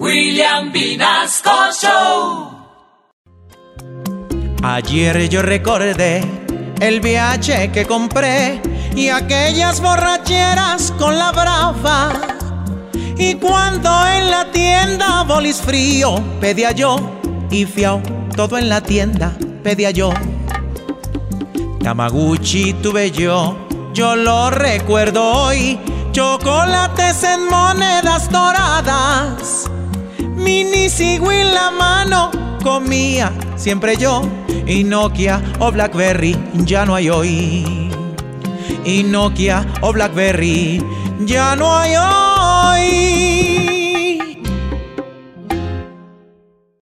William Vinasco Show. Ayer yo recordé el viaje que compré y aquellas borracheras con la brava. Y cuando en la tienda bolis frío pedía yo y fiao, todo en la tienda pedía yo. Tamaguchi tuve yo, yo lo recuerdo hoy. Chocolates en monedas doradas. Mini en la mano comía siempre yo. Y Nokia o Blackberry ya no hay hoy. Y Nokia o Blackberry ya no hay hoy.